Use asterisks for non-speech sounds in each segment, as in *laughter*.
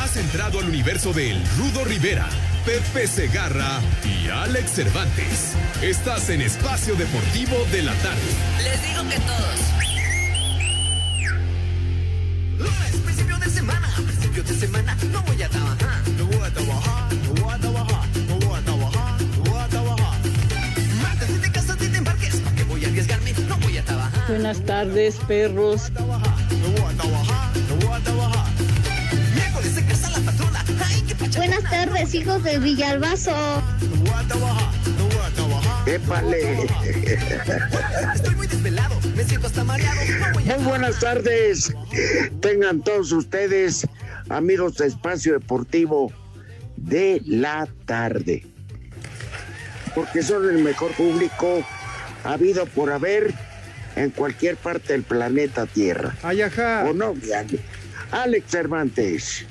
Has entrado al universo de El Rudo Rivera, Pepe Segarra y Alex Cervantes. Estás en Espacio Deportivo de la Tarde. Les digo que todos. Lunes, principio de semana, principio de semana, no voy a trabajar. No voy a trabajar, no voy a trabajar, no voy a trabajar, no voy a trabajar. Martes, si te casas, si te embarques, ¿para qué voy a arriesgarme? No voy a trabajar. Buenas tardes, perros. No voy a trabajar, Buenas tardes, hijos de Villalbazo. Épale. Estoy muy desvelado, me siento hasta mareado. Muy buenas tardes. Tengan todos ustedes, amigos de Espacio Deportivo de la tarde. Porque son el mejor público habido por haber en cualquier parte del planeta Tierra. Ay, ajá. ¿O no, Alex Cervantes?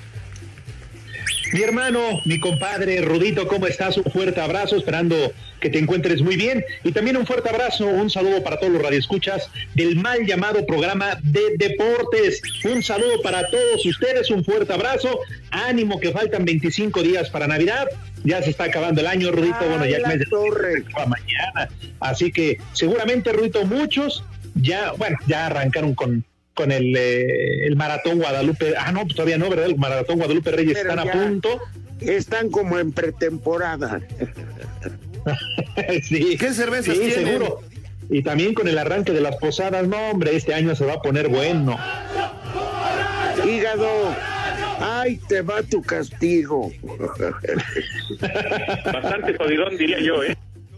Mi hermano, mi compadre Rudito, ¿cómo estás? Un fuerte abrazo, esperando que te encuentres muy bien. Y también un fuerte abrazo, un saludo para todos los radioescuchas del mal llamado programa de deportes. Un saludo para todos ustedes, un fuerte abrazo. Ánimo que faltan 25 días para Navidad. Ya se está acabando el año, Rudito. bueno, ya el Ay, mes de torre. para mañana. Así que seguramente, Rudito, muchos ya, bueno, ya arrancaron con con el, eh, el maratón Guadalupe. Ah, no, todavía no, ¿verdad? El maratón Guadalupe Reyes Pero están a punto. Están como en pretemporada. *laughs* sí, ¿Qué cervezas sí, tienen? seguro. Y también con el arranque de las posadas, no, hombre, este año se va a poner bueno. Hígado, ay, te va tu castigo. *laughs* Bastante jodidón, diría yo, ¿eh?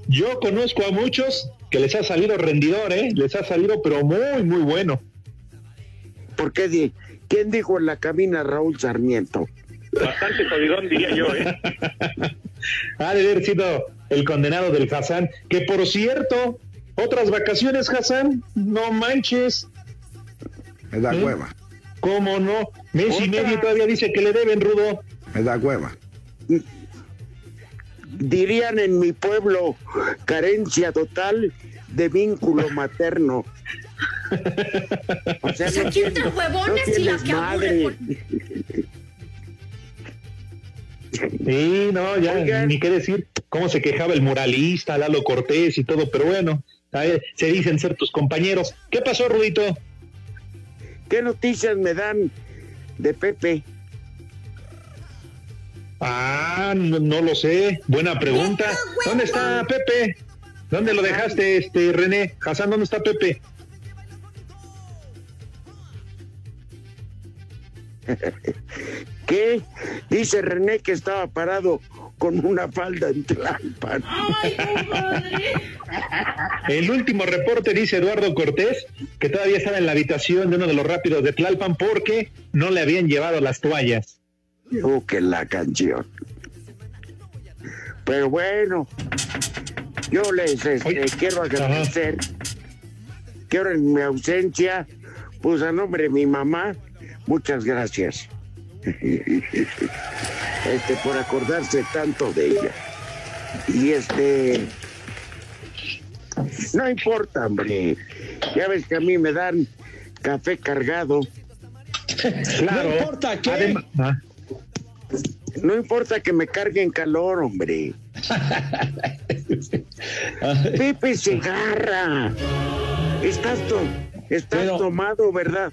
Yo conozco a muchos que les ha salido rendidor, ¿eh? Les ha salido, pero muy, muy bueno. ¿Por qué? di- ¿Quién dijo en la cabina Raúl Sarmiento? Bastante jodidón, diría yo, ¿eh? *laughs* Ha de haber sido el condenado del Hassan, que por cierto, otras vacaciones, Hassan, no manches. Me da ¿Eh? hueva, ¿Cómo no? Mes y medio todavía dice que le deben, Rudo. me da hueva. Dirían en mi pueblo, carencia total de vínculo materno. *laughs* O sea, Pues aquí entre tienes- huevones y la que aburre madre. por- Sí, no, ya Oigan. ni qué decir. Cómo se quejaba el muralista, Lalo Cortés y todo, pero bueno, se dicen ser tus compañeros. ¿Qué pasó, Rudito? ¿Qué noticias me dan de Pepe? Ah, no, no lo sé. Buena pregunta. ¿Dónde está Pepe? ¿Dónde lo dejaste, este René? Hassan, ¿dónde está Pepe? *laughs* ¿Qué? Dice René que estaba parado con una falda en Tlalpan. *laughs* El último reporte dice Eduardo Cortés que todavía estaba en la habitación de uno de los rápidos de Tlalpan porque no le habían llevado las toallas. Oh, que la canción. Pero bueno, yo les este, quiero agradecer. Quiero en mi ausencia, pues a nombre de mi mamá, muchas gracias. Este, por acordarse tanto de ella. Y este. No importa, hombre. Ya ves que a mí me dan café cargado. Claro. No importa. Adem- ah, No importa que me carguen calor, hombre. *laughs* Pepe Segarra. Estás to- Estás Pero- tomado, ¿verdad?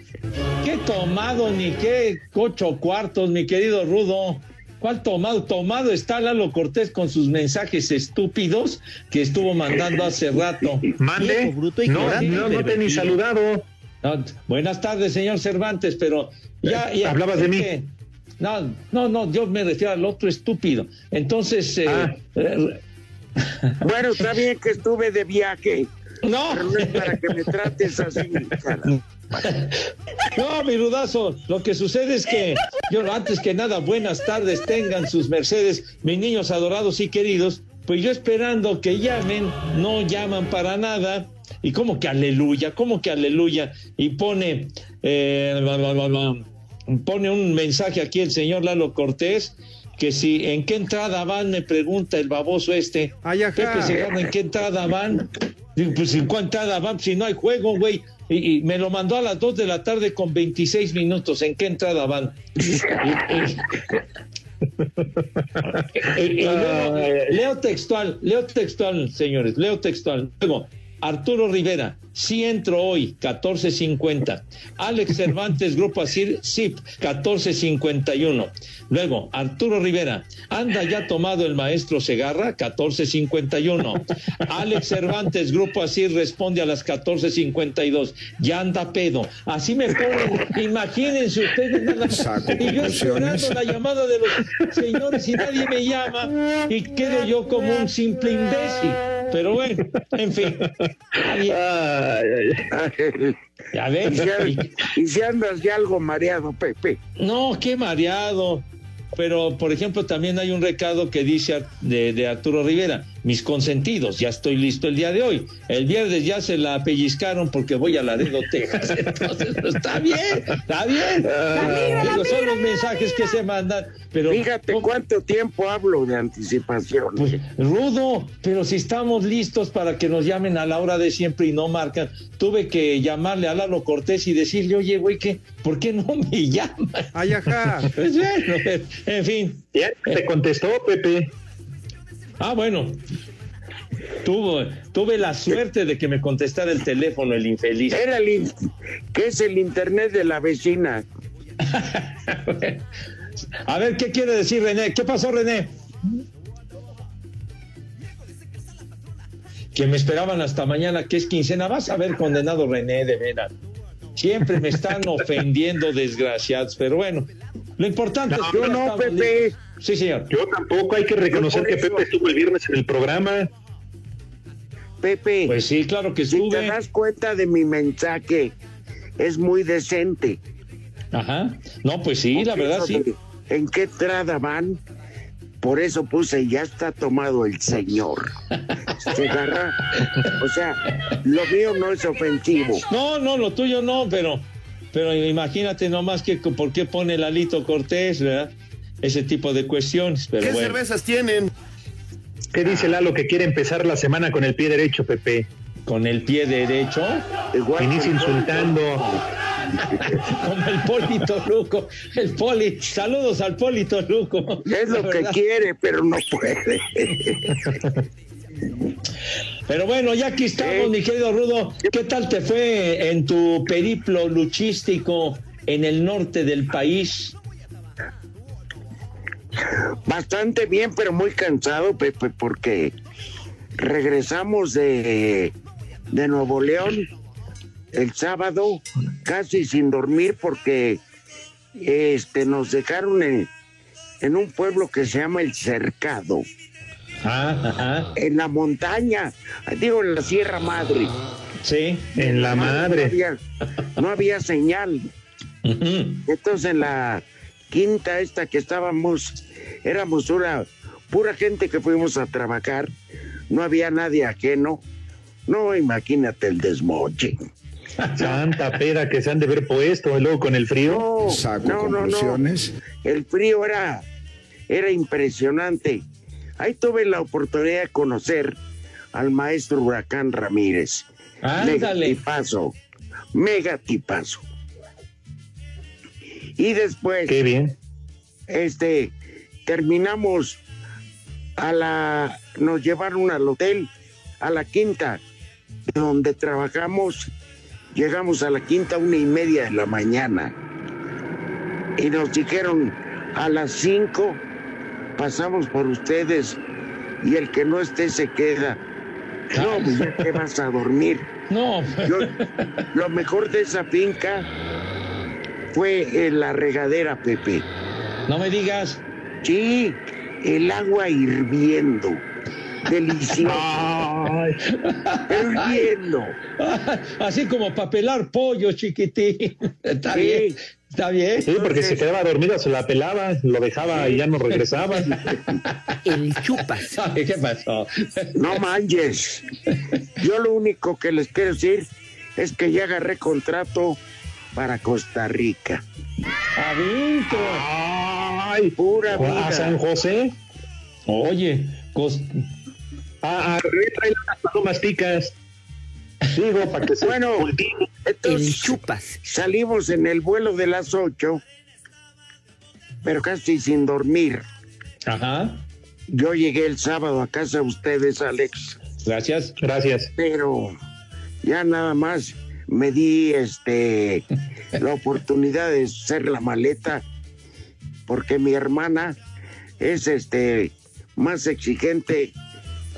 ¿Qué tomado ni qué ocho cuartos, mi querido Rudo? ¿Cuál tomado? Tomado está Lalo Cortés con sus mensajes estúpidos que estuvo mandando hace rato. Mande. No, no, no te ni saludado. No, buenas tardes, señor Cervantes, pero ya... ya Hablabas de mí. que- No, no, no, yo me refiero al otro estúpido. Entonces, eh, Ah. eh, Bueno, está bien que estuve de viaje, no, pero no es para que me trates así. *laughs* cara. No, mi rudazo, lo que sucede es que yo antes que nada, buenas tardes tengan sus mercedes, mis niños adorados y queridos, pues yo esperando que llamen, no llaman para nada, y como que aleluya, como que aleluya, y pone, eh, bla, bla, bla, bla, pone un mensaje aquí el señor Lalo Cortés, que si en qué entrada van, me pregunta el baboso este. Ay. Pepe Segarra, ¿en qué entrada van? Digo, Pues en cuál entrada van, si no hay juego, güey. Y, y me lo mandó a las 2 de la tarde con 26 minutos. ¿En qué entrada van? Y- y- y luego, leo textual, leo textual, señores, leo textual. Luego, Arturo Rivera, sí entro hoy, 14.50. Alex Cervantes, Grupo Asir, SIP, 14.51. Luego, Arturo Rivera, anda ya tomado el maestro Segarra, 14.51. Alex Cervantes, Grupo Asir, responde a las 14.52. Ya anda pedo. Así me ponen, imagínense ustedes. Saco Y yo esperando la llamada de los señores y nadie me llama y quedo yo como un simple imbécil. Pero bueno, en fin. Bien. Ya Y y si andas ya algo mareado, Pepe. No, qué mareado. Pero, por ejemplo, también hay un recado que dice de, de Arturo Rivera, mis consentidos, ya estoy listo el día de hoy. El viernes ya se la pellizcaron porque voy a Laredo, Texas. *laughs* Entonces, pues, está bien, está bien. Digo, son los mensajes que se mandan. Pero, Fíjate ¿cómo? cuánto tiempo hablo de anticipación. Pues, Rudo, pero si estamos listos para que nos llamen a la hora de siempre y no marcan, tuve que llamarle a Lalo Cortés y decirle, oye, güey, ¿qué? ¿por qué no me *laughs* llaman? Ay, ajá. *laughs* Pues bueno, en fin. Ya te contestó, Pepe. Ah, bueno. Tuvo, tuve la suerte de que me contestara el teléfono el infeliz. Era el que es el internet de la vecina. *laughs* A ver, ¿qué quiere decir René? ¿Qué pasó, René? Que me esperaban hasta mañana, que es quincena. Vas a ver, condenado René, de veras. Siempre me están *laughs* ofendiendo, desgraciados. Pero bueno, lo importante es que no, estamos Pepe. listos. Sí, señor. Yo tampoco hay que reconocer que Pepe estuvo el viernes en el programa. Pepe, Pues sí, claro que si te das cuenta de mi mensaje, es muy decente. Ajá. No, pues sí, la verdad sí. de ¿En qué entrada van? Por eso puse, ya está tomado el señor. *laughs* Se agarra. O sea, lo mío no es ofensivo. No, no, lo tuyo no, pero, pero imagínate nomás que por qué pone Lalito Cortés, ¿verdad? Ese tipo de cuestiones, pero ¿Qué bueno. cervezas tienen? ¿Qué dice Lalo que quiere empezar la semana con el pie derecho, Pepe? Con el pie derecho, Inicia insultando. *laughs* como el Polito Luco, el Poli. Saludos al Polito Luco. Es lo que quiere, pero no puede. Pero bueno, ya aquí estamos, mi querido Rudo. ¿Qué tal te fue en tu periplo luchístico en el norte del país? Bastante bien, pero muy cansado, Pepe, porque regresamos de, de Nuevo León el sábado casi sin dormir porque este nos dejaron en, en un pueblo que se llama El Cercado, Ah, ajá. en la montaña, digo en la Sierra Madre. Sí. En la No madre. había, no había señal. Entonces en la quinta esta que estábamos, éramos una pura gente que fuimos a trabajar, no había nadie ajeno. No, imagínate el desmoche. Santa pera que se han de ver puesto, y luego con el frío. No, Saco no, no, no. conclusiones. El frío era, era impresionante. Ahí tuve la oportunidad de conocer al maestro Huracán Ramírez. Mega Ándale. tipazo. Mega tipazo. Y después. Qué bien. este terminamos a la nos llevaron al hotel a la quinta donde trabajamos Llegamos a la quinta una y media de la mañana y nos dijeron a las cinco pasamos por ustedes y el que no esté se queda. No, pues ya te vas a dormir. No. Yo- lo mejor de esa finca fue en la regadera, Pepe. No me digas. Sí, el agua hirviendo. Delicioso. hirviendo. Así como papelar pollo, chiquitín. Está Sí. bien. Está bien. Sí, porque se quedaba dormido, se la pelaba, lo dejaba y ya no regresaba. El chupas. ¿Qué pasó? No manches. Yo lo único que les quiero decir es que ya agarré contrato para Costa Rica. Adentro. Ay, Pura ¿A vida. San José? Oye, cos- Ah, ah, trae palomas ticas. Digo, para que se *laughs* Bueno, entonces salimos en el vuelo de las 8, pero casi sin dormir. Ajá. Yo llegué el sábado a casa de ustedes, Alex, Gracias. Gracias. pero ya nada más me di este *laughs* la oportunidad de hacer la maleta porque mi hermana es este más exigente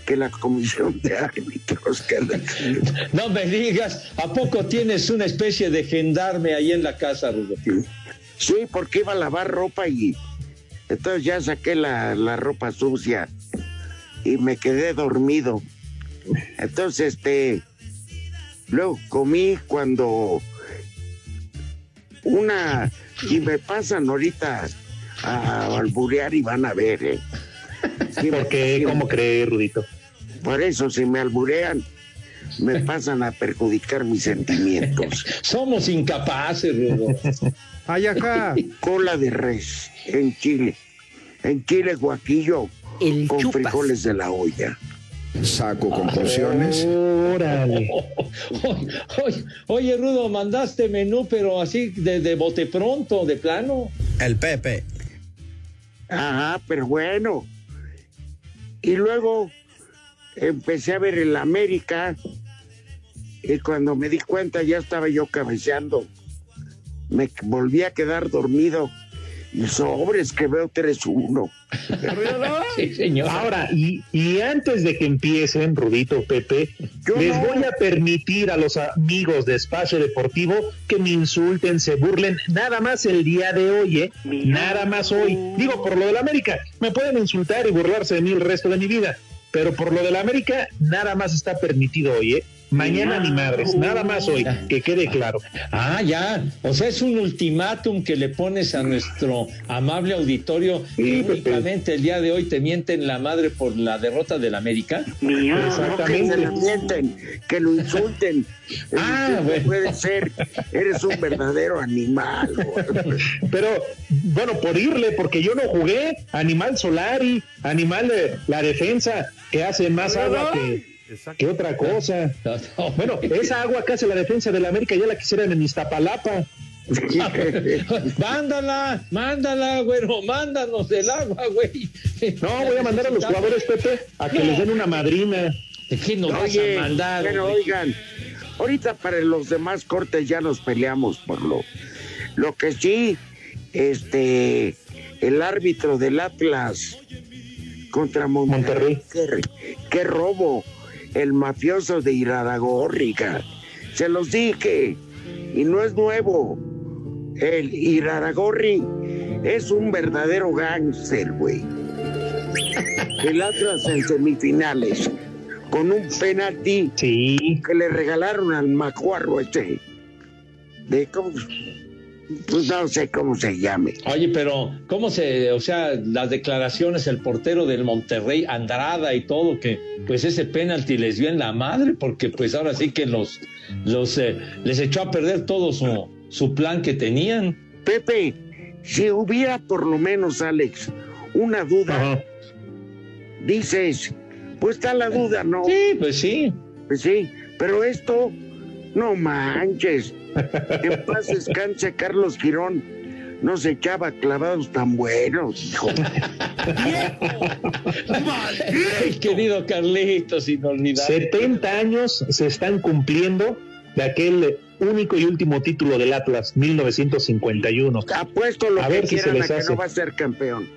que la comisión de árbitros que la- *laughs* No me digas, ¿a poco tienes una especie de gendarme ahí en la casa, Rudo? Sí, porque iba a lavar ropa y entonces ya saqué la, la ropa sucia y me quedé dormido. Entonces, este, luego comí cuando una, y me pasan ahorita a alburear y van a ver, ¿eh? ¿Por qué? ¿Cómo cree, Rudito? Por eso, si me alburean, me pasan a perjudicar mis sentimientos. *laughs* Somos incapaces, Rudo. Ay, ajá. cola de res en Chile. En Chile, guaquillo con frijoles de la olla. Saco conclusiones. Órale. Oye, oye, Rudo, mandaste menú, pero así de, de bote pronto, de plano. El Pepe. Ajá, pero bueno. Y luego empecé a ver el América y cuando me di cuenta ya estaba yo cabeceando. Me volví a quedar dormido y sobres que veo 3-1. *laughs* Sí, señor. Ahora, y, y antes de que empiecen, Rudito, Pepe, Yo les no. voy a permitir a los amigos de Espacio Deportivo que me insulten, se burlen, nada más el día de hoy, ¿eh? Nada más hoy. Digo, por lo del América, me pueden insultar y burlarse de mí el resto de mi vida, pero por lo del América, nada más está permitido hoy, ¿eh? Mañana ni madres, nada más hoy, que quede claro. Ah, ya. O sea, es un ultimátum que le pones a nuestro amable auditorio Sí, que Pepe. únicamente el día de hoy te mienten la madre por la derrota del América. No, que se la mienten, que lo insulten. *laughs* Ah, Eso no bueno. puede ser. Eres un verdadero animal. güey. Pero, bueno, por irle, porque yo no jugué. Animal Solari, animal de la defensa, que hace más agua que, que otra cosa. No, *laughs* no. Bueno, esa agua que hace la defensa de la América ya la quisieran en Iztapalapa. *laughs* mándala, mándala, güero, mándanos el agua, güey. No, voy a mandar a los jugadores, Pepe, a que No. les den una madrina. ¿De qué nos Oye, vas a mandar? pero güey? oigan, ahorita para los demás cortes ya nos peleamos por lo. Lo que sí, este, el árbitro del Atlas contra Monterrey. Qué, qué robo, el mafioso de Iraragorriga. Se los dije, y no es nuevo. El Iraragorri es un verdadero gángster, güey. *laughs* El Atlas en semifinales, con un penalti Sí. que le regalaron al macuarro este. De cómo, pues no sé cómo se llame. Oye, pero ¿cómo se, o sea, las declaraciones, el portero del Monterrey, Andrada y todo, que pues ese penalti les dio en la madre, porque pues ahora sí que los, los eh, les echó a perder todo su, su plan que tenían. Pepe, si hubiera por lo menos, Alex, una duda, Ajá. dices, pues está la duda, ¿no? Sí, pues sí. Pues sí, pero esto, no manches. En paz descanse Carlos Girón. No se echaba clavados tan buenos, hijo. Ay, querido Carlitos, inolvidable. 70 años se están cumpliendo de aquel único y último título del Atlas, 1951. Apuesto lo A que ver si se les a que hace. no va a ser campeón.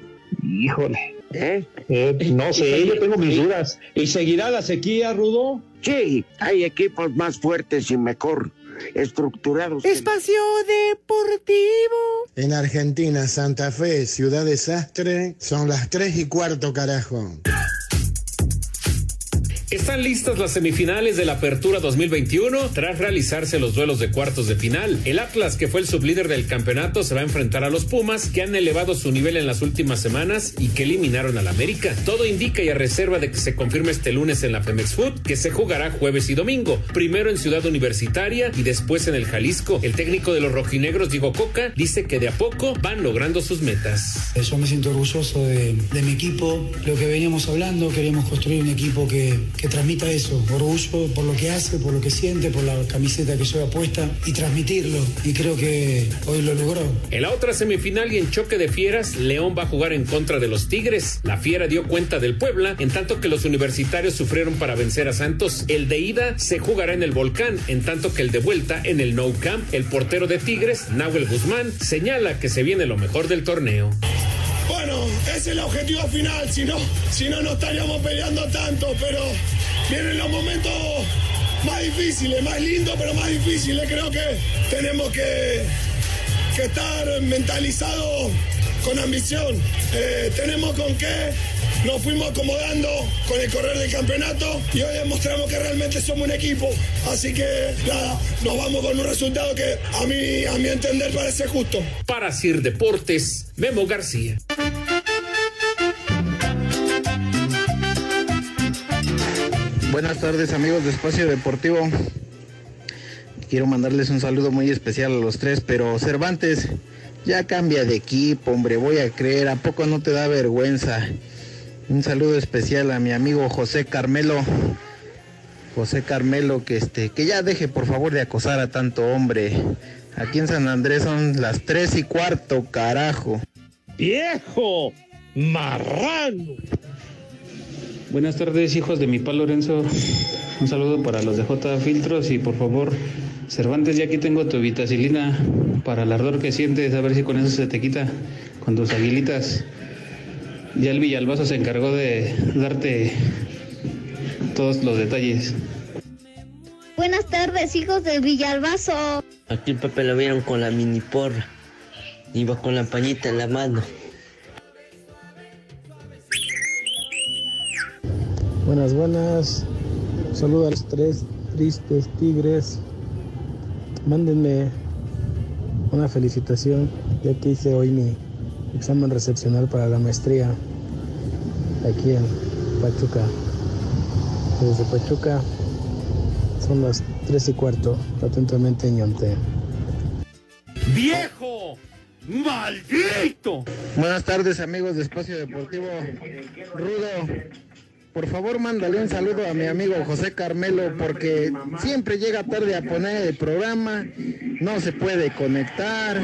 Híjole. ¿Eh? Eh, no Y sé, yo tengo mis y- dudas. ¿Y seguirá la sequía, Rudo? Sí, hay equipos más fuertes y mejor estructurados. Espacio Deportivo. En Argentina, Santa Fe, Ciudad Desastre, son las 3 y cuarto, carajo. Están listas las semifinales de la Apertura 2021 tras realizarse los duelos de cuartos de final. El Atlas, que fue el sublíder del campeonato, se va a enfrentar a los Pumas, que han elevado su nivel en las últimas semanas y que eliminaron al América. Todo indica y a reserva de que se confirme este lunes en la Femex Food, que se jugará jueves y domingo, primero en Ciudad Universitaria y después en el Jalisco. El técnico de los rojinegros, Diego Coca, dice que de a poco van logrando sus metas. Yo me siento orgulloso de, mi equipo, lo que veníamos hablando, queríamos construir un equipo que transmita eso, orgullo por lo que hace, por lo que siente, por la camiseta que lleva puesta y transmitirlo. Y creo que hoy lo logró. En la otra semifinal y en choque de fieras, León va a jugar en contra de los Tigres. La fiera dio cuenta del Puebla, en tanto que los universitarios sufrieron para vencer a Santos. El de ida se jugará en el Volcán, en tanto que el de vuelta en el No Camp. El portero de Tigres, Nahuel Guzmán, señala que se viene lo mejor del torneo. Bueno, ese es el objetivo final, si no, si no, no estaríamos peleando tanto, pero vienen los momentos más difíciles, más lindos, pero más difíciles. Creo que tenemos que, que estar mentalizados con ambición. Eh, tenemos con qué, nos fuimos acomodando con el correr del campeonato y hoy demostramos que realmente somos un equipo. Así que nada, nos vamos con un resultado que a mí, a mi entender, parece justo. Para Sir Deportes, Memo García. Buenas tardes amigos de Espacio Deportivo. Quiero mandarles un saludo muy especial a los tres, pero Cervantes, ya cambia de equipo, hombre, voy a creer, ¿a poco no te da vergüenza? Un saludo especial a mi amigo José Carmelo. José Carmelo, que este, que ya deje por favor de acosar a tanto hombre. Aquí en San Andrés son las tres y cuarto, carajo. ¡Viejo! ¡Marrano! Buenas tardes, hijos de mi pa Lorenzo. Un saludo para los de J Filtros y por favor, Cervantes, ya aquí tengo tu vitacilina para el ardor que sientes, a ver si con eso se te quita con tus aguilitas. Ya el Villalbazo se encargó de darte todos los detalles. Buenas tardes, hijos del Villalbazo. Aquí el Pepe lo vieron con la mini porra. Iba con la pañita en la mano. Buenas, buenas. Saludos a los tres tristes tigres. Mándenme una felicitación ya que hice hoy mi examen recepcional para la maestría aquí en Pachuca. Desde Pachuca son las tres y cuarto. Atentamente, ñonte. ¡Viejo! ¡Maldito! Buenas tardes amigos de Espacio Deportivo. Rudo, por favor mándale un saludo a mi amigo José Carmelo porque siempre llega tarde a poner el programa, no se puede conectar.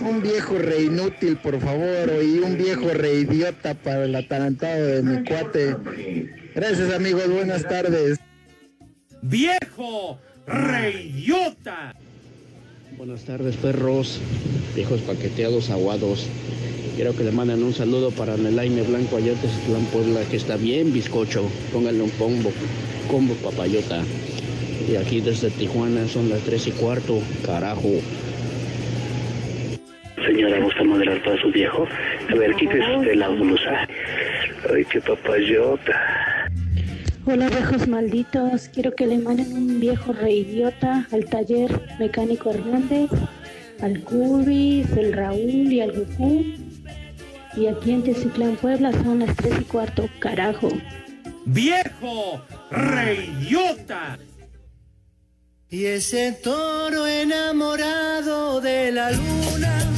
Un viejo re inútil, por favor, y un viejo re idiota para el atarantado de mi cuate. Gracias amigos, buenas tardes. ¡Viejo! ¡Reidiota! Buenas tardes, perros, viejos paqueteados aguados. Quiero que le manden un saludo para Nelaime Blanco allá de Citlán, Puebla, que está bien bizcocho. Pónganle un combo, combo papayota. Y aquí desde Tijuana son las tres y cuarto, carajo. Señora, ¿gusta moderar para su viejo? A ver, quítese usted la blusa. Ay, qué papayota. Hola viejos malditos, quiero que le manden un viejo reidiota al taller mecánico Hernández, al Cubis, el Raúl y al Goku. Y aquí en Tecitlán, Puebla son las tres y cuarto, carajo. ¡Viejo! ¡Reidiota! Y ese toro enamorado de la luna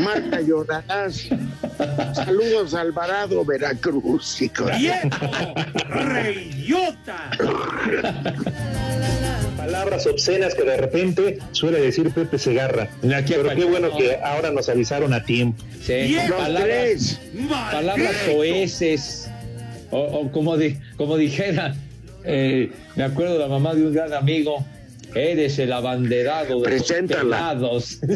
Marta llorarás. Saludos Alvarado, Veracruz. ¡Viejo! ¡Reyota! Palabras obscenas que de repente suele decir Pepe Segarra. Pero qué bueno que ahora nos avisaron a tiempo. Sí, palabras, palabras soeces. O, o como, di- como dijera, eh, me acuerdo de la mamá de un gran amigo, eres el abanderado de Preséntala. los pelados. *laughs*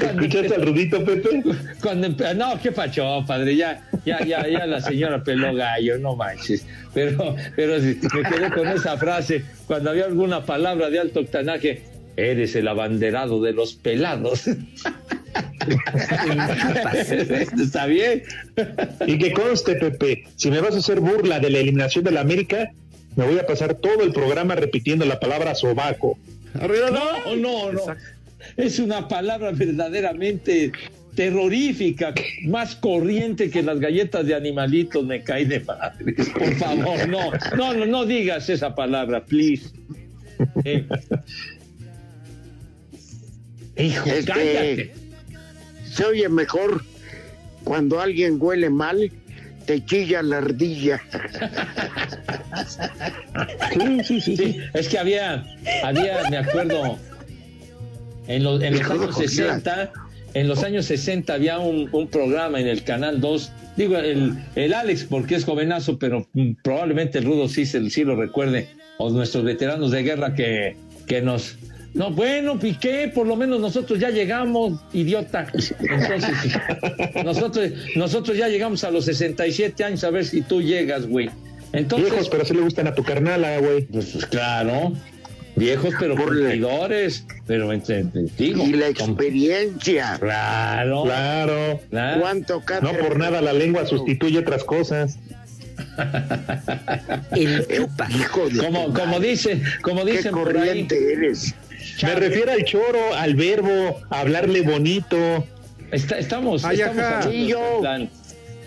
¿Escuchaste al Rudito, Pepe? Cuando no, qué pacho, padre, ya, ya, ya, ya la señora peló gallo, no manches. Pero, pero me quedé con esa frase, cuando había alguna palabra de alto octanaje, eres el abanderado de los pelados. *laughs* Está bien. Y que conste, Pepe, si me vas a hacer burla de la eliminación de la América, me voy a pasar todo el programa repitiendo la palabra sobaco. No, no, no. Es una palabra verdaderamente terrorífica, más corriente que las galletas de animalitos, me cae de madre. Por favor, no, no, no, no digas esa palabra, please. Eh. Hijo, Este, cállate. Se oye mejor cuando alguien huele mal, te chilla la ardilla. Sí, sí, sí, sí. Es que había, había, me acuerdo, en los, en los años cogida. 60, en los años 60 había un, un programa en el Canal 2, digo, el, el Alex, porque es jovenazo, pero mm, probablemente el Rudo sí, se- sí lo recuerde, o nuestros veteranos de guerra que, que nos... No, bueno, Piqué, por lo menos nosotros ya llegamos, idiota. Entonces, nosotros, nosotros ya llegamos a los 67 años, a ver si tú llegas, güey. Entonces, Viejos, pero sí le gustan a tu carnala, güey. pues, pues, claro, viejos pero cumplidores, pero entre, digo, Y la experiencia. claro, Claro. claro. ¿Cuánto No por nada la lengua sustituye otras cosas. El chupa. Hijo de Como, tu como dicen, como Qué dicen por ahí, corriente Me refiero al choro, al verbo, a hablarle bonito. está- estamos, Ay, estamos Sí, yo. plan.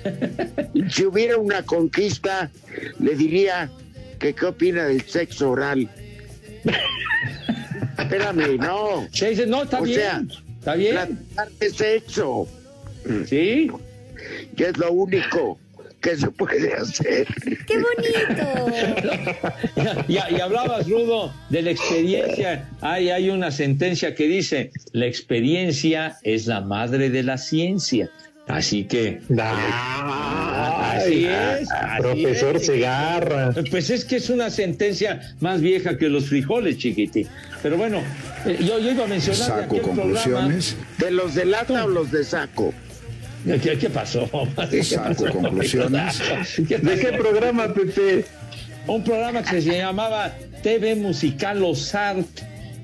*laughs* Si hubiera una conquista, le diría que qué opina del sexo oral. *laughs* Espérame, no. Se dice, no, está O bien, sea, está bien, Platicar de sexo, sí, que es lo único que se puede hacer. ¡Qué bonito! y, y hablabas, Rudo, de la experiencia. Hay, hay una sentencia que dice, la experiencia es la madre de la ciencia. Así que... Así es. así Profesor es. Segarra. Pues es que es una sentencia más vieja que los frijoles, chiquitín. Pero bueno, eh, yo, yo iba a mencionar de Saco aquel conclusiones. ¿De los de lata o los de saco? ¿Qué, qué pasó? *laughs* ¿Qué Saco pasó? conclusiones. ¿Qué ¿De qué programa, Pepe? Un programa que se llamaba TV Musical Ozart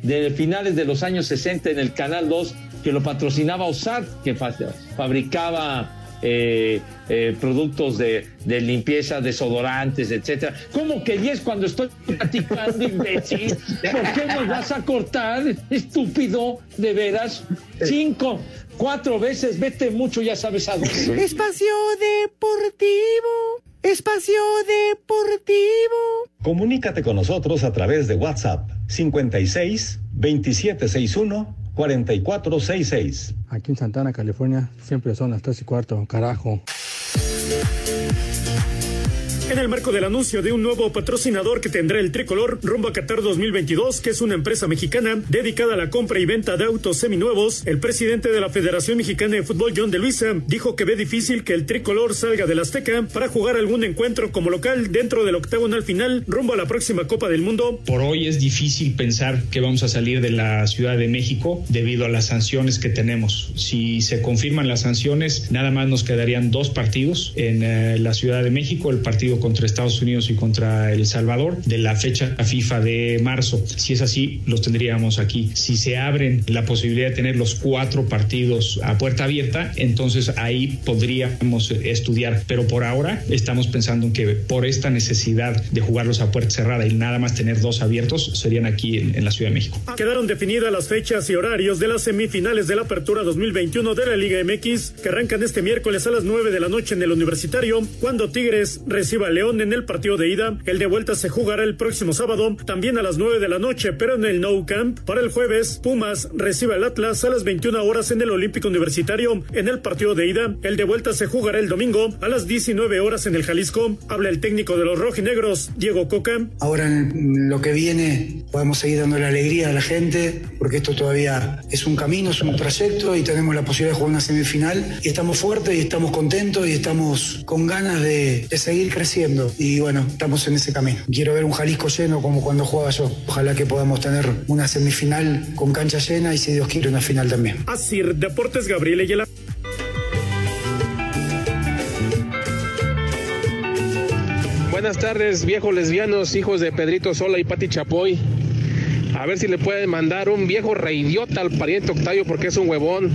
de finales de los años 60 en el Canal 2, que lo patrocinaba Ozart, que fa- fabricaba eh, eh, productos de, de limpieza, desodorantes, etcétera. ¿Cómo que 10 cuando estoy platicando, imbécil? *laughs* ¿Por qué nos vas a cortar, estúpido? ¿De veras? Cinco, cuatro veces, vete mucho, ya sabes a dónde. Espacio Deportivo. Espacio Deportivo. Comunícate con nosotros a través de WhatsApp 56 2761 4466. Aquí en Santana, California, siempre son las 3 y cuarto, carajo. En el marco del anuncio de un nuevo patrocinador que tendrá el tricolor rumbo a Qatar 2022, que es una empresa mexicana dedicada a la compra y venta de autos seminuevos, el presidente de la Federación Mexicana de Fútbol, John de Luisa, dijo que ve difícil que el tricolor salga del Azteca para jugar algún encuentro como local dentro del octagonal final rumbo a la próxima Copa del Mundo. Por hoy es difícil pensar que vamos a salir de la Ciudad de México debido a las sanciones que tenemos. Si se confirman las sanciones, nada más nos quedarían dos partidos en eh, la Ciudad de México, el partido contra Estados Unidos y contra El Salvador de la fecha FIFA de marzo. Si es así, los tendríamos aquí. Si se abren la posibilidad de tener los cuatro partidos a puerta abierta, entonces ahí podríamos estudiar. Pero por ahora estamos pensando en que por esta necesidad de jugarlos a puerta cerrada y nada más tener dos abiertos, serían aquí en, en la Ciudad de México. Quedaron definidas las fechas y horarios de las semifinales de la Apertura 2021 de la Liga MX, que arrancan este miércoles a las 9 de la noche en el Universitario, cuando Tigres reciba León en el partido de ida. El de vuelta se jugará el próximo sábado, también a las 9 de la noche, pero en el No Camp. Para el jueves, Pumas recibe al Atlas a las 21 horas en el Olímpico Universitario. En el partido de ida, el de vuelta se jugará el domingo a las 19 horas en el Jalisco. Habla el técnico de los rojinegros, Diego Coca. Ahora lo que viene podemos seguir dando la alegría a la gente, porque esto todavía es un camino, es un trayecto y tenemos la posibilidad de jugar una semifinal. Y estamos fuertes y estamos contentos y estamos con ganas de, de seguir creciendo. Y bueno, estamos en ese camino. Quiero ver un Jalisco lleno como cuando jugaba yo. Ojalá que podamos tener una semifinal con cancha llena y si Dios quiere una final también. Así, Deportes Gabriel Ayala. Buenas tardes, viejos lesbianos, hijos de Pedrito Sola y Pati Chapoy. A ver si le pueden mandar un viejo reidiota al pariente Octavio porque es un huevón.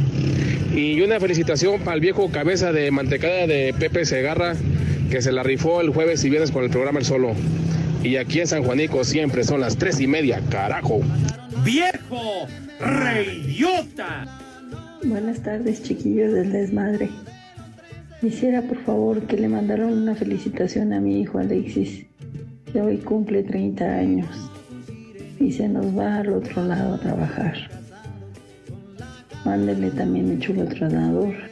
Y una felicitación para el viejo cabeza de mantecada de Pepe Segarra que se la rifó el jueves y viernes con el programa El Solo. Y aquí en San Juanico siempre son las tres y media, carajo. ¡Viejo reidiota! Buenas tardes, chiquillos del desmadre. Quisiera, por favor, que le mandaran una felicitación a mi hijo Alexis, que hoy cumple 30 años y se nos va al otro lado a trabajar. Mándenle también el chulo tronador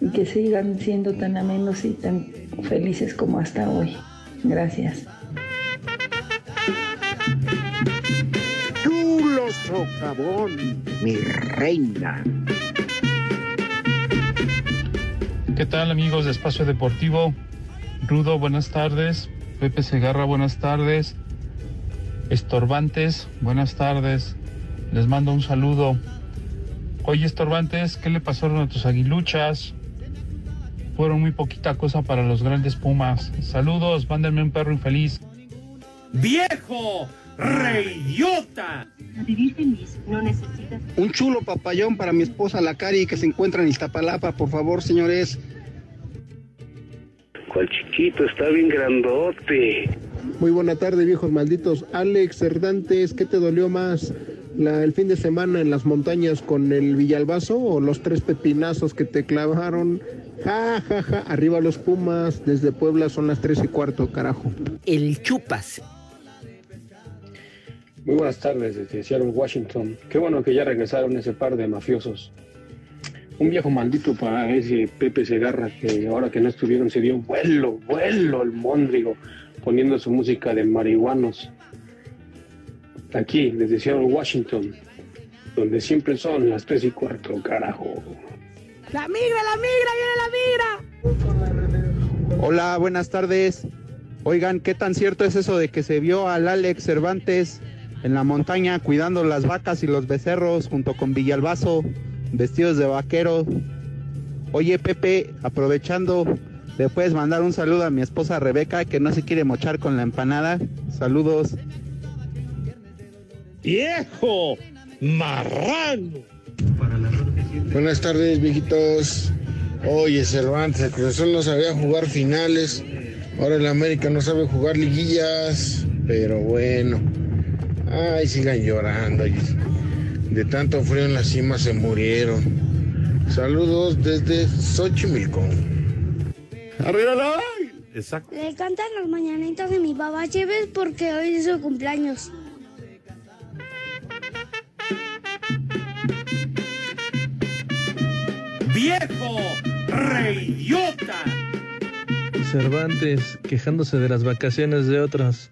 y que sigan siendo tan amenos y tan felices como hasta hoy. Gracias. Chulo socavón, mi reina. ¿Qué tal amigos de Espacio Deportivo? Rudo, buenas tardes. Pepe Segarra, buenas tardes. Estorbantes, buenas tardes. Les mando un saludo. Oye, Estorbantes, ¿qué le pasaron a tus aguiluchas? Fueron muy poquita cosa para los grandes Pumas. Saludos, mándenme un perro infeliz. ¡Viejo necesitas. Un chulo papayón para mi esposa la Cari que se encuentra en Iztapalapa, por favor, señores. ¿Cuál chiquito? Está bien grandote. Muy buena tarde, viejos malditos. Alex Cerdantes, ¿qué te dolió más? La, ¿El fin de semana en las montañas con el Villalbazo o los tres pepinazos que te clavaron? Ja, ja, ja. Arriba los Pumas, desde Puebla son las tres y cuarto, carajo. El chupas. Muy buenas tardes desde Seattle, Washington. Qué bueno que ya regresaron ese par de mafiosos. Un viejo maldito para ese Pepe Segarra que ahora que no estuvieron se dio vuelo, vuelo el móndrigo poniendo su música de marihuanos. Aquí, desde Seattle, Washington, donde siempre son las tres y cuarto, carajo. La migra, la migra, viene la migra. Hola, buenas tardes. Oigan, ¿qué tan cierto es eso de que se vio al Alex Cervantes en la montaña cuidando las vacas y los becerros junto con Villalbazo, vestidos de vaquero? Oye, Pepe, aprovechando, ¿le puedes mandar un saludo a mi esposa Rebeca que no se quiere mochar con la empanada? Saludos. ¡Viejo marrano! Buenas tardes, viejitos. Oye, Cervantes, el Cruz Azul no sabía jugar finales. Ahora el América no sabe jugar liguillas. Pero bueno. Ay, sigan llorando. De tanto frío en la cima se murieron. Saludos desde Xochimilco. ¡Arriba la Exacto. Le cantan las mañanitas de mi papá Chévez porque hoy es su cumpleaños. ¡Viejo reidiota! Cervantes quejándose de las vacaciones de otros.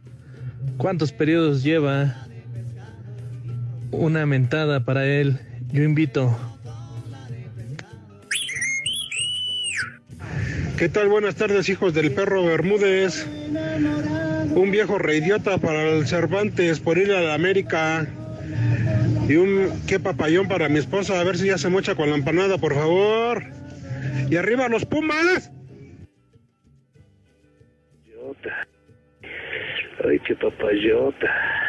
¿Cuántos periodos lleva? Una mentada para él. Yo invito. ¿Qué tal? Buenas tardes, hijos del perro Bermúdez. Un viejo reidiota para el Cervantes por ir a la América. Y un qué papayón para mi esposa, a ver si ya se mocha con la empanada, por favor. Y arriba los Pumas. Ay, qué papayota.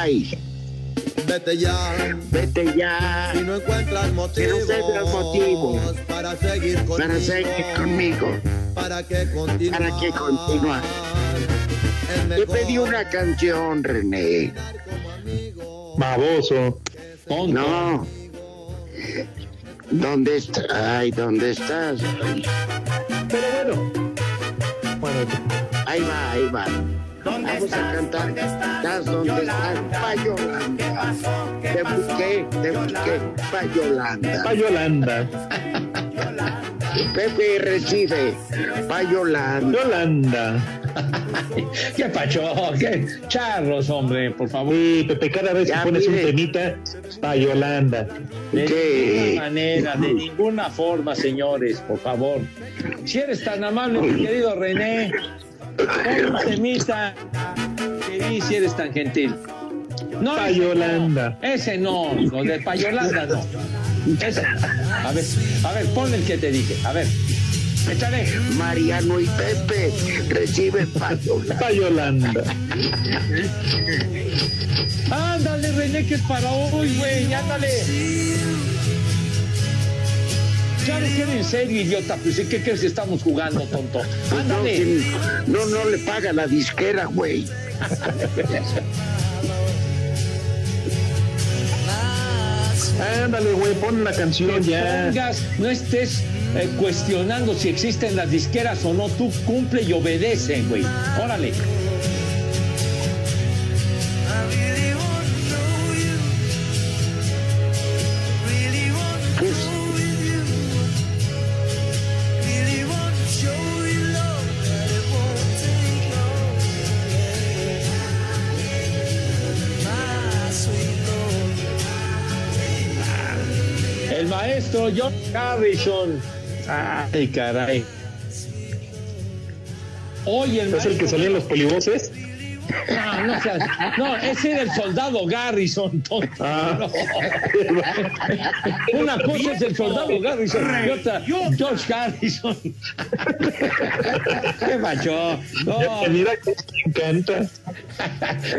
Ay. Vete ya, Vete ya. si no encuentras motivos, encuentras motivos para seguir conmigo, Para seguir conmigo. para que continúe, ¿Para qué continuar? Te pedí una canción, René. Baboso. No. ¿Dónde estás? Ay, ¿dónde estás? Pero bueno. Bueno, Ahí va, ahí va. Vamos a cantar. ¿Estás dónde estás? Pa' Yolanda. Te busqué, te busqué. Pa' Yolanda. pa' Yolanda. Pepe recibe. Pa' Yolanda. Yolanda. *laughs* ¿Qué pacho? ¿Qué? Charlos, hombre, por favor. Sí, Pepe, cada vez Ya, que pones mire. un temita, pa' Yolanda. De ¿Qué? ninguna manera, de ninguna forma, señores, por favor. Si eres tan amable, mi querido René, pon un temita. Sí, si eres tan gentil. No, ese Payolanda. no, ese no, lo de Payolanda no. Ese. A ver, a ver, pon el que te dije. A ver, échale. Mariano y Pepe reciben pa' Yolanda. Pa' Yolanda. Ándale, René, que es para hoy, güey, ándale. Ya quiero en serio, idiota. Pues, ¿y ¿qué crees que estamos jugando, tonto? No, Ándale. no, no le paga la disquera, güey. Ándale, güey, pon la canción ya. Pongas, no estés eh, cuestionando si existen las disqueras o no. Tú cumple y obedece, güey. Órale. Maestro John Harrison. Ay, caray. Hoy el ¿Es el que salía en los polivoces? No, no, seas- no, ese era el soldado Garrison, tonto. Ah. No. *laughs* Una cosa es el soldado Garrison y otra George Harrison. *laughs* ¿Qué macho? No, Mira que me encanta.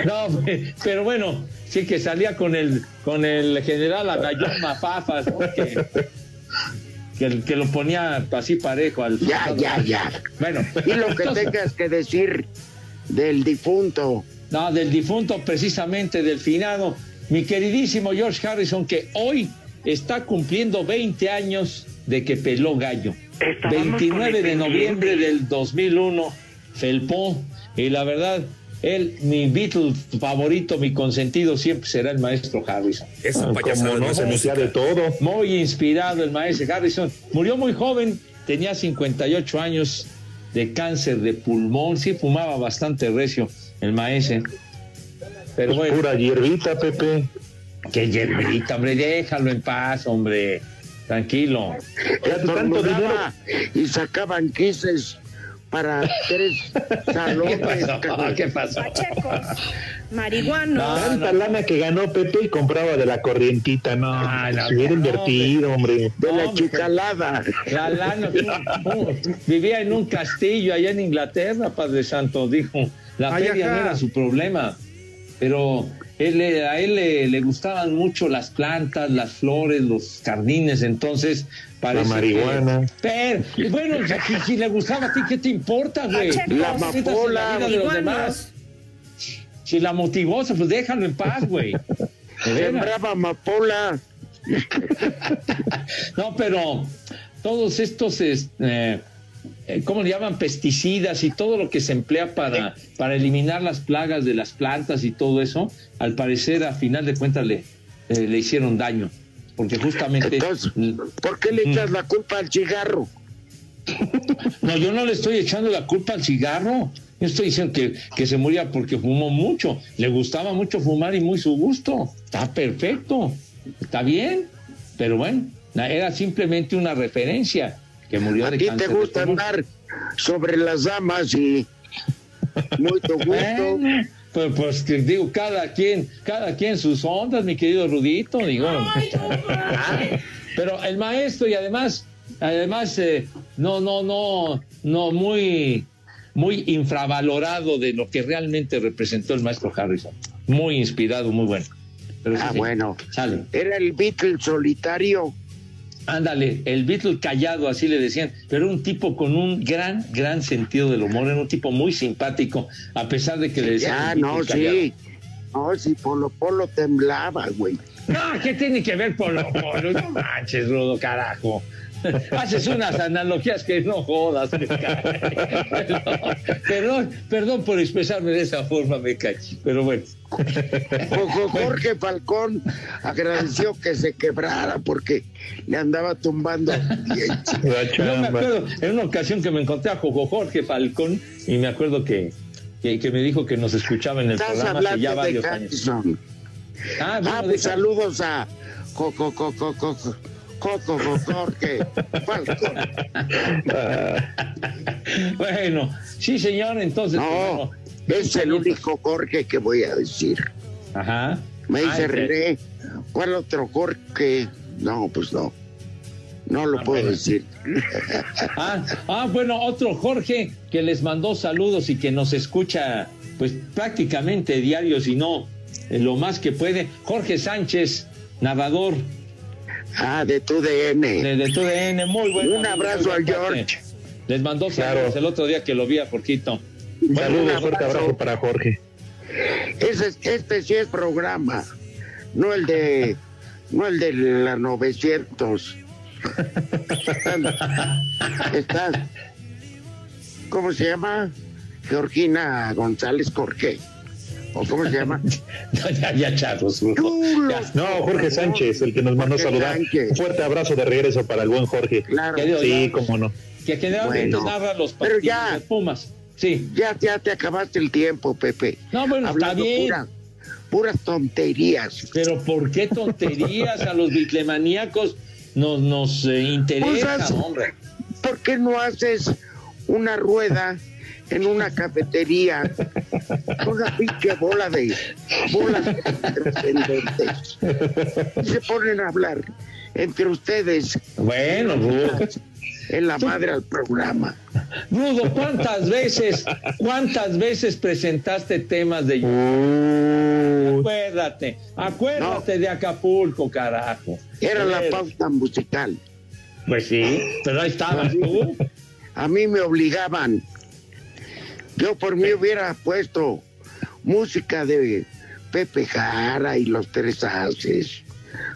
No, pero bueno, sí que salía con el con el general Agayón Mafafas, ¿no? que, que, que lo ponía así parejo al ya, ya, ya. Bueno, Y lo que tengas que decir del difunto. No, del difunto, precisamente del finado, mi queridísimo George Harrison, que hoy está cumpliendo 20 años de que peló gallo. 29 de noviembre del 2001, felpó, y la verdad, él, mi Beatle favorito, mi consentido, siempre será el maestro Harrison. Ah, como no se metía de todo. Muy inspirado el maestro Harrison. Murió muy joven, tenía 58 años de cáncer de pulmón, sí fumaba bastante recio el maestro. Pero bueno. Pura hierbita, Pepe. Que hierbita, hombre, déjalo en paz, hombre. Tranquilo. Y sacaban quises para tres salones. *laughs* ¿Qué *laughs* pasó? Pachecos, marihuanos. Tanta lana que ganó Pepe y compraba de la corrientita, no. no, se hubiera no, invertido, hombre. De la chicalada. La lana, vivía en un castillo allá en Inglaterra, Padre Santo, dijo. La Ay, feria no era su problema, pero él, le- a él le, le gustaban mucho las plantas, las flores, los jardines, entonces parece La marihuana. que- Pero, y bueno, si, si le gustaba a ti, ¿qué te importa, güey? Pachecos. La amapola, de los demás. Si la motivó, pues déjalo en paz, güey. *laughs* Sembraba amapola. *laughs* No, pero todos estos, es- eh, eh, ¿cómo le llaman? Pesticidas y todo lo que se emplea para, para eliminar las plagas de las plantas y todo eso, al parecer, a final de cuentas, le, eh, le hicieron daño. Porque justamente... Entonces, ¿por qué le echas la culpa al cigarro? No, yo no le estoy echando la culpa al cigarro. Yo estoy diciendo que, que se moría porque fumó mucho. Le gustaba mucho fumar y muy su gusto. Está perfecto. Está bien. Pero bueno, Era simplemente una referencia que murió A de ti cáncer te gusta andar sobre las damas y mucho gusto. Bueno, pues, pues que digo, cada quien, cada quien sus ondas, mi querido Rudito, digo. *laughs* Pero el maestro y además, además, eh, no, no, no, no muy, muy infravalorado de lo que realmente representó el maestro Harrison. Muy inspirado, muy bueno. Pero Ah, sí, bueno. Sale. Era el Beatle solitario. Ándale, el Beatle callado, así le decían, pero un tipo con un gran, gran sentido del humor, era un tipo muy simpático, a pesar de que le decían. El no, callado. sí. No, si Polo Polo temblaba, güey. No, ¿qué tiene que ver Polo Polo? No manches, Rudo, carajo. Haces unas analogías que no jodas, me. Perdón, perdón, perdón por expresarme de esa forma, me cachi, pero bueno. Jorge Falcón agradeció que se quebrara porque le andaba tumbando. Yo me acuerdo en una ocasión que me encontré a Jojo Jorge Falcón y me acuerdo que, que, que me dijo que nos escuchaba en el Estás programa hace ya de varios años. Ah, Ah, bueno, pues de- saludos a Coco, Coco, Coco, Coco, Falcón. *laughs* Bueno, sí, señor, entonces. No, pues, es el único Jorge que voy a decir. Ajá. Me Ah, dice ese. René, ¿cuál otro Jorge? No, pues no. No lo Ah, puedo decir. *laughs* Ah, ah, bueno, otro Jorge que les mandó saludos y que nos escucha, pues prácticamente diario, si no eh, lo más que puede. Jorge Sánchez, narrador Ah, de tu DN. de, de TUDN, muy bueno. Un abrazo al George. Les mandó saludos el otro día que lo vi a Jorgito. Saludos, Un fuerte abrazo para Jorge. Ese, es- este sí es programa, no el de, no el de la 900. Está, ¿cómo se llama? Georgina González Corqué. ¿O cómo se llama? *laughs* ya, ya, charros. No, Jorge Sánchez, el que nos mandó a Jorge saludar. Sánchez. Un fuerte abrazo de regreso para el buen Jorge. Claro. Sí, cómo no. Que generalmente Bueno, narra los pero partidos ya. de Pumas. Sí. Ya, ya te acabaste el tiempo, Pepe. No, bueno, está Hablando bien. pura- puras tonterías. Pero ¿por qué tonterías a los bitlemaníacos nos, nos eh, interesa, Pues, hombre? ¿Por qué no haces una rueda en una cafetería? Una pinche bola de bolas trascendentes. Y se ponen a hablar entre ustedes. Bueno, Rudo. En la madre al programa. Rudo, ¿cuántas veces, cuántas veces presentaste temas de Acuérdate, acuérdate de Acapulco, carajo. Era la pauta musical. Pues sí, pero ahí estabas tú. A mí me obligaban. Yo por mí hubiera puesto música de Pepe Jara y los tres haces,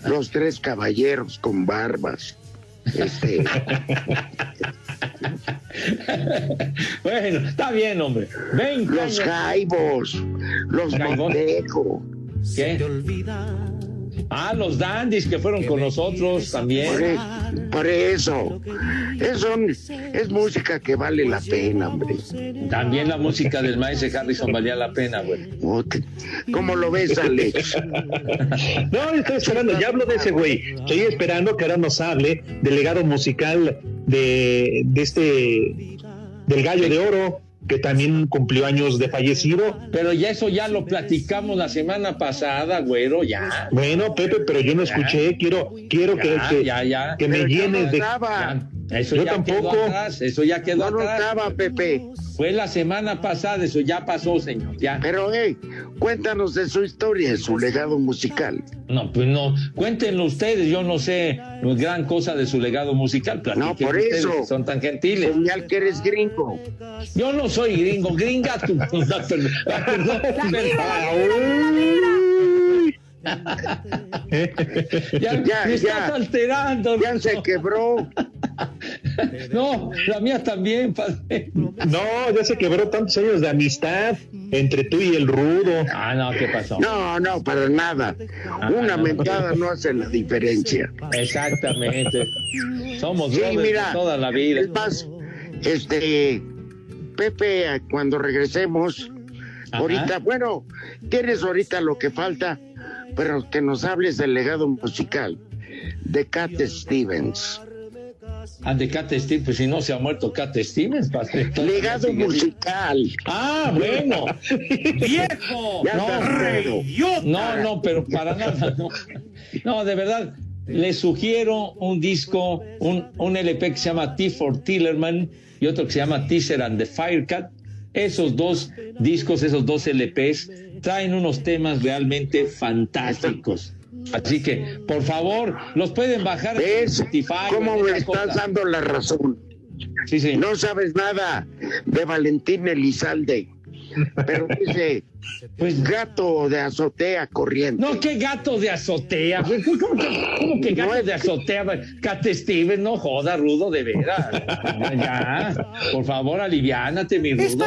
los tres caballeros con barbas. Este, *laughs* Bueno, está bien, hombre. 20 los años. jaibos, los. Montejo. ¿Qué? Ah, los dandies que fueron con nosotros también. Por, por eso, eso es música que vale la pena, hombre. También la música del maestro Harrison valía la pena, güey. ¿Cómo lo ves, Alex? *laughs* No, estoy esperando, ya hablo de ese güey. Estoy esperando que ahora nos hable del legado musical de, de este, del Gallo de Oro, que también cumplió años de fallecido. Pero ya eso ya lo platicamos la semana pasada, güero, ya. Bueno, Pepe, pero yo no escuché, quiero, quiero que, Ya, que, ya, ya. que me llenes no de... Eso Yo ya tampoco. quedó atrás, eso ya quedó No, no atrás. estaba, Pepe. Fue la semana pasada, eso ya pasó, señor, ya. Pero, hey, cuéntanos de su historia, de su legado musical. No, pues no, cuéntenlo ustedes, yo no sé gran cosa de su legado musical. No, por ustedes, eso. que Son tan gentiles. Señal que eres gringo. Yo no soy gringo, *laughs* gringa tú. Perdón, *laughs* Ya, Ya, me estás ya. alterando. Ya se quebró. No, la mía también, padre. No, ya se quebró tantos años de amistad entre tú y el rudo. Ah, no, ¿qué pasó? No, no, para nada. Una no. mentada no hace la diferencia. Exactamente. Somos Sí, mira, de toda la vida. Es más, este, Pepe, cuando regresemos, Ajá. ahorita, bueno, tienes ahorita lo que falta, pero que nos hables del legado musical de Cat Stevens. Ah, de Cat Stevens, pues si no se ha muerto Cat Stevens. padre. Legado musical. Ah, bueno. *laughs* ¡Viejo! Ya No. No, no, pero para nada, no. No, de verdad, les sugiero un disco, un, un LP que se llama T for Tillerman y otro que se llama Teaser and the Firecat. Esos dos discos, esos dos LPs, traen unos temas realmente fantásticos. Así que, por favor, los pueden bajar en ¿Ves Spotify. cómo me estás cosas. dando la razón? Sí, sí. No sabes nada de Valentín Elizalde, pero dice, pues gato de azotea corriente. No, qué gato de azotea. güey. ¿Cómo que, cómo que gato de azotea? Cat Stevens, no joda, Rudo, de veras. Ya, por favor, aliviánate, mi Rudo.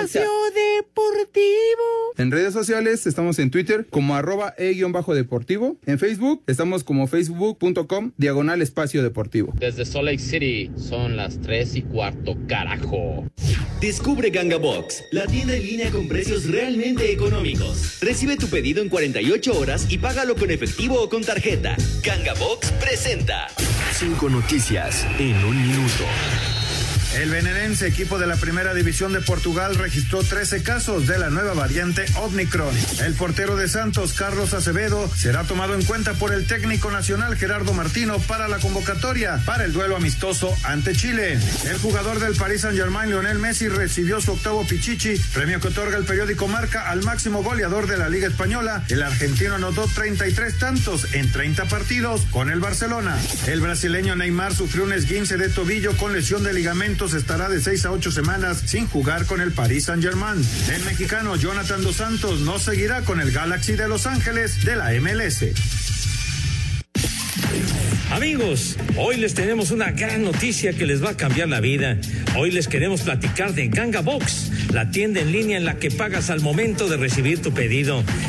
Deportivo. En redes sociales estamos en Twitter como arroba e-deportivo. En Facebook estamos como facebook.com diagonal espacio deportivo. Desde Salt Lake City son las 3 y cuarto, carajo. Descubre Ganga Box, la tienda en línea con precios realmente económicos. Recibe tu pedido en 48 horas y págalo con efectivo o con tarjeta. Ganga Box presenta. Cinco noticias en un minuto. El venerense equipo de la primera división de Portugal registró 13 casos de la nueva variante Omicron. El portero de Santos, Carlos Acevedo, será tomado en cuenta por el técnico nacional Gerardo Martino para la convocatoria para el duelo amistoso ante Chile. El jugador del Paris Saint-Germain, Lionel Messi, recibió su octavo Pichichi, premio que otorga el periódico Marca al máximo goleador de la Liga Española. El argentino anotó 33 tantos en 30 partidos con el Barcelona. El brasileño Neymar sufrió un esguince de tobillo con lesión de estará de 6 a 8 semanas sin jugar con el Paris Saint-Germain. El mexicano Jonathan Dos Santos no seguirá con el Galaxy de Los Ángeles de la MLS. Amigos, hoy les tenemos una gran noticia que les va a cambiar la vida. Hoy les queremos platicar de Ganga Box, la tienda en línea en la que pagas al momento de recibir tu pedido.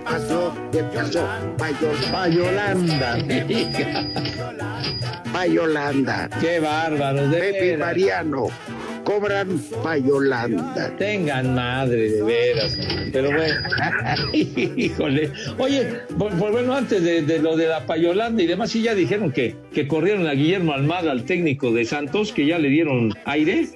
¿Qué pasó? ¿Qué pasó? Payol- Payolanda. *laughs* Payolanda. Qué bárbaros, de Pepe. Mariano cobran Payolanda. Tengan madre, de veras. Pero bueno, *laughs* híjole. Oye, por, por- bueno, antes de, de lo de la Payolanda y demás, sí ya dijeron que, que corrieron a Guillermo Almada, al técnico de Santos, que ya le dieron aire.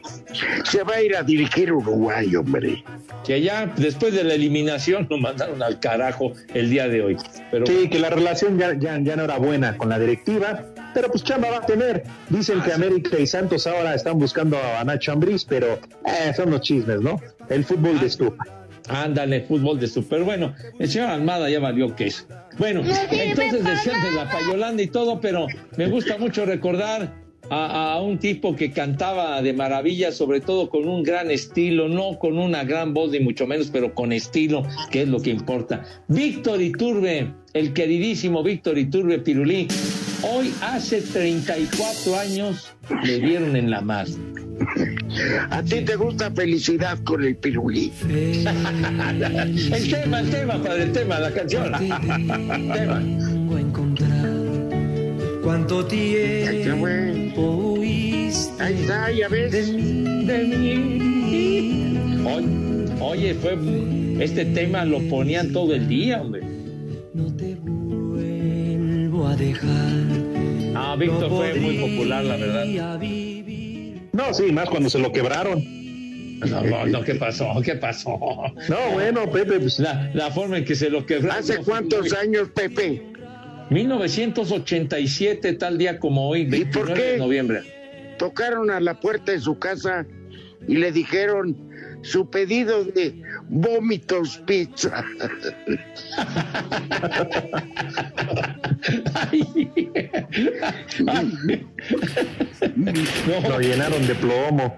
Se va a ir a dirigir Uruguay, hombre. Que ya después de la eliminación lo mandaron al carajo el día de hoy. Pero Sí, que la relación ya, ya, ya no era buena con la directiva, pero pues chamba va a tener. Dicen que América y Santos ahora están buscando a Nacho Ambriz, pero eh, son los chismes, ¿no? El fútbol de estufa. Ándale, fútbol de super. Bueno, el señor Almada ya valió queso. Bueno, entonces decían de la payolanda y todo, pero me gusta mucho recordar a, a un tipo que cantaba de maravilla, sobre todo con un gran estilo, no con una gran voz ni mucho menos, pero con estilo, que es lo que importa. Víctor Iturbe, el queridísimo Víctor Iturbe Pirulí, hoy hace 34 años le dieron en la mar. ¿A ti te gusta felicidad con el pirulí? *laughs* el tema, el tema, padre, el tema, la canción. tema. ¿Cuánto tiempo huiste Ahí está, ya ves. de mí? de mí. Oye, oye, fue este tema lo ponían todo el día, hombre. Vuelvo a dejar. Ah, Víctor fue muy popular, la verdad. No, sí, más cuando se lo quebraron. No, no, no, ¿qué pasó? ¿Qué pasó? No, bueno, Pepe, pues La, la forma en que se lo quebró. ¿Hace cuántos años, Pepe? 1987, tal día como hoy, 29 por qué? de noviembre. Tocaron a la puerta de su casa y le dijeron su pedido de vómitos pizza. *laughs* lo llenaron de plomo.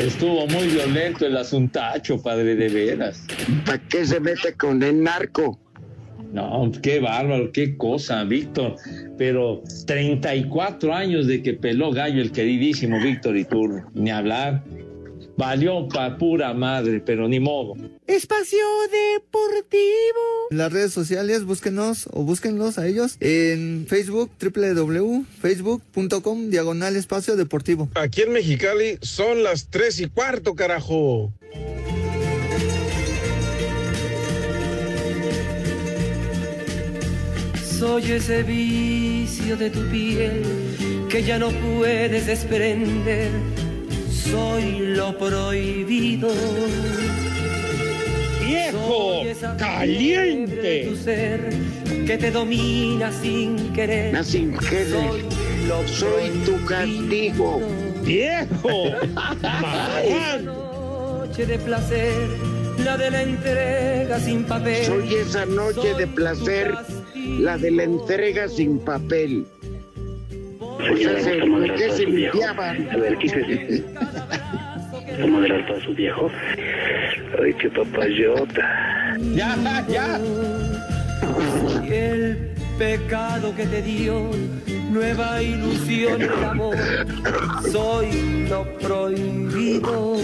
Estuvo muy violento el asuntacho, padre, de veras. ¿Para qué se mete con el narco? No, qué bárbaro, qué cosa, Víctor. Pero 34 años de que peló gallo el queridísimo Víctor Iturbe. Ni hablar. Valió pa' pura madre, pero ni modo. Espacio Deportivo. En las redes sociales, búsquenos o búsquenlos a ellos en Facebook, www.facebook.com, diagonal espacio deportivo. Aquí en Mexicali son las tres y cuarto, carajo. Soy ese vicio de tu piel que ya no puedes desprender. Soy lo prohibido. ¡Viejo! ¡Caliente! tu ser que te domina sin querer. No, sin querer. Soy, lo Soy tu castigo. ¡Viejo! Esa noche de placer, la de la entrega sin papel. Soy esa noche de placer, la de la entrega sin papel. O sea, se, ¿con qué se limpiaban? A ver, quítese. *laughs* ¿Cómo moderar todo su viejo? Ay, qué papayota. Ya, ya. Y el pecado que te dio nueva ilusión de amor. Soy lo prohibido.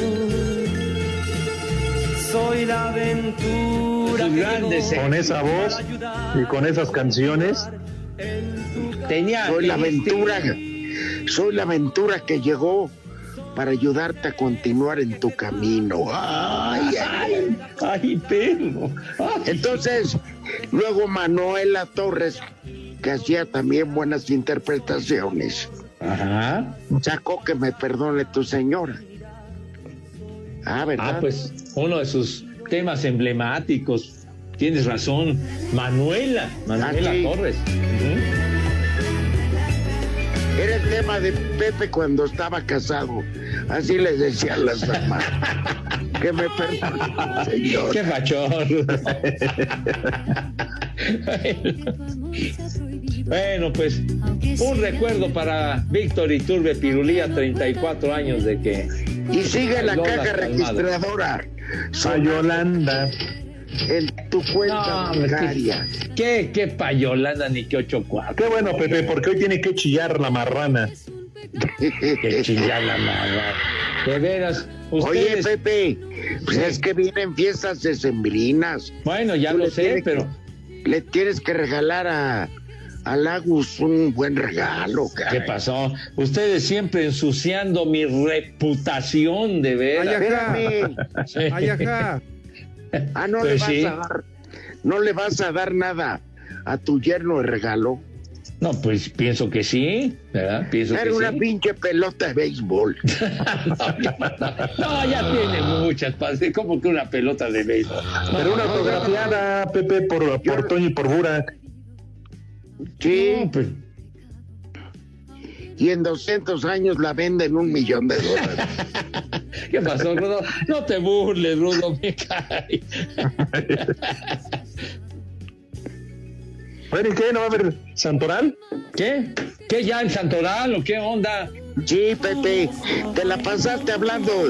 Soy la aventura que llegó Con esa voz y con esas canciones. Tenía. Soy la aventura, soy la aventura que llegó para ayudarte a continuar en tu camino. Ay, ay, ay, pero. Entonces, luego Manuela Torres, que hacía también buenas interpretaciones, Ajá. sacó que me perdone tu señora. Ah, ¿verdad? Ah, pues uno de sus temas emblemáticos. Tienes razón. Manuela. Manuela Ah. Torres. Era el tema de Pepe cuando estaba casado. Así les decían las damas. *laughs* que me perdone, señor. Qué fachón. bueno, pues un recuerdo para Víctor Iturbe Pirulía, 34 años de que. Y sigue la Lola caja registradora. A Yolanda. En tu cuenta No, bancaria. ¿Qué, qué payolanda ni qué ocho cuatro? Qué bueno, Pepe, porque hoy tiene que chillar la marrana. Que chillar la marrana. De veras, Oye. Pepe, pues es que vienen fiestas decembrinas. Bueno, ya Tú lo sé, tienes pero. que- le tienes que regalar a, a Lagus un buen regalo, caray. ¿Qué pasó? Ustedes siempre ensuciando mi reputación, de veras. *laughs* Sí. Ah, no Pues le vas sí. a dar, no le vas a dar nada a tu yerno de regalo. No, pues pienso que sí, ¿verdad? Pienso Era que una sí. pinche pelota de béisbol. *laughs* No, ya tiene muchas, padre. como que una pelota de béisbol. Pero una autografiada, Pepe, por, por Toño y por Burak. Sí. Pues, Y en 200 años la venden un millón de dólares. *laughs* ¿Qué pasó, Rudo? No te burles, Rudo, me cae. *laughs* Bueno, ¿y qué? ¿No va a haber Santoral? ¿Qué? ¿Qué ya en Santoral o qué onda? Sí, Pepe, te la pasaste hablando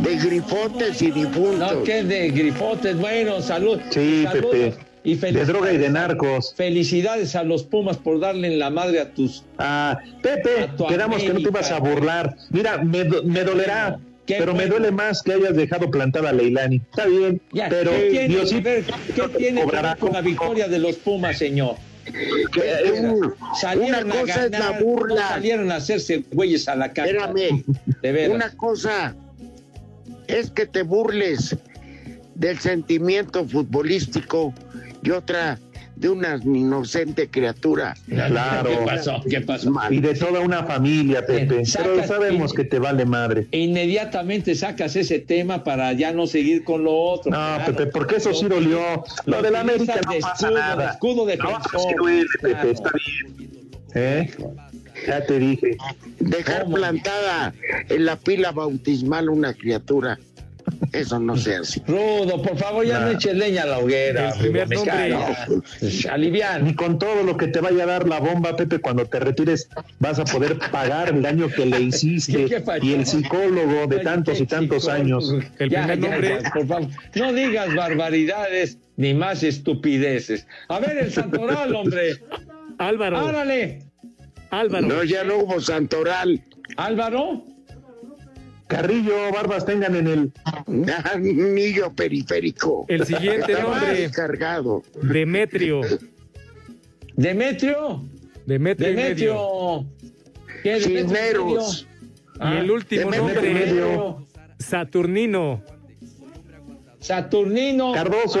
de grifotes y difuntos. No, ¿qué de grifotes? Bueno, salud. Sí, Pepe. Y De droga y de narcos. Felicidades a los Pumas por darle en la madre a tus. Ah, Pepe, A que no te ibas a burlar. Mira, me, me dolerá, Qué pero me duele más que hayas dejado plantada a Leilani. Está bien, Ya, pero ¿Qué tiene, que Diosito ver, ¿qué tiene que cobrará ver con la victoria de los Pumas, señor? Que un- Salieron una a cosa es la no burla. salieron a hacerse güeyes a la cara. Espérame, De veras. una cosa es que te burles del sentimiento futbolístico y otra de una inocente criatura. Claro. ¿Qué pasó? ¿Qué pasó? Y de toda una familia, Pepe. Pero sabemos que te vale madre. E inmediatamente sacas ese tema para ya no seguir con lo otro. No, claro. Pepe, porque eso sí dolió. Lo de la América no de pasa escudo, nada. de escudo No, defensor. pues sí duele, Pepe, está bien. ¿Eh? Ya te dije. Dejar plantada en la pila bautismal una criatura. Eso no se hace. Rudo, por favor, ya no, eches leña a la hoguera. El primer me. Alivian. Ni con todo lo que te vaya a dar la bomba, Pepe, cuando te retires, vas a poder pagar el daño que le hiciste. *laughs* Y el psicólogo de tantos y tantos años. Ya, ya, por favor. No digas barbaridades ni más estupideces. A ver, el santoral, hombre. Álvaro. Árale. Álvaro. No, ya no hubo santoral. Álvaro. Carrillo, Barbas, tengan en el anillo periférico. El siguiente nombre. cargado. Demetrio. Demetrio. Demetrio. Demetrio. ¿Qué, Demetrio y Cisneros. medio? Y el último Demetrio y nombre. medio. Saturnino. Saturnino. Cardoso.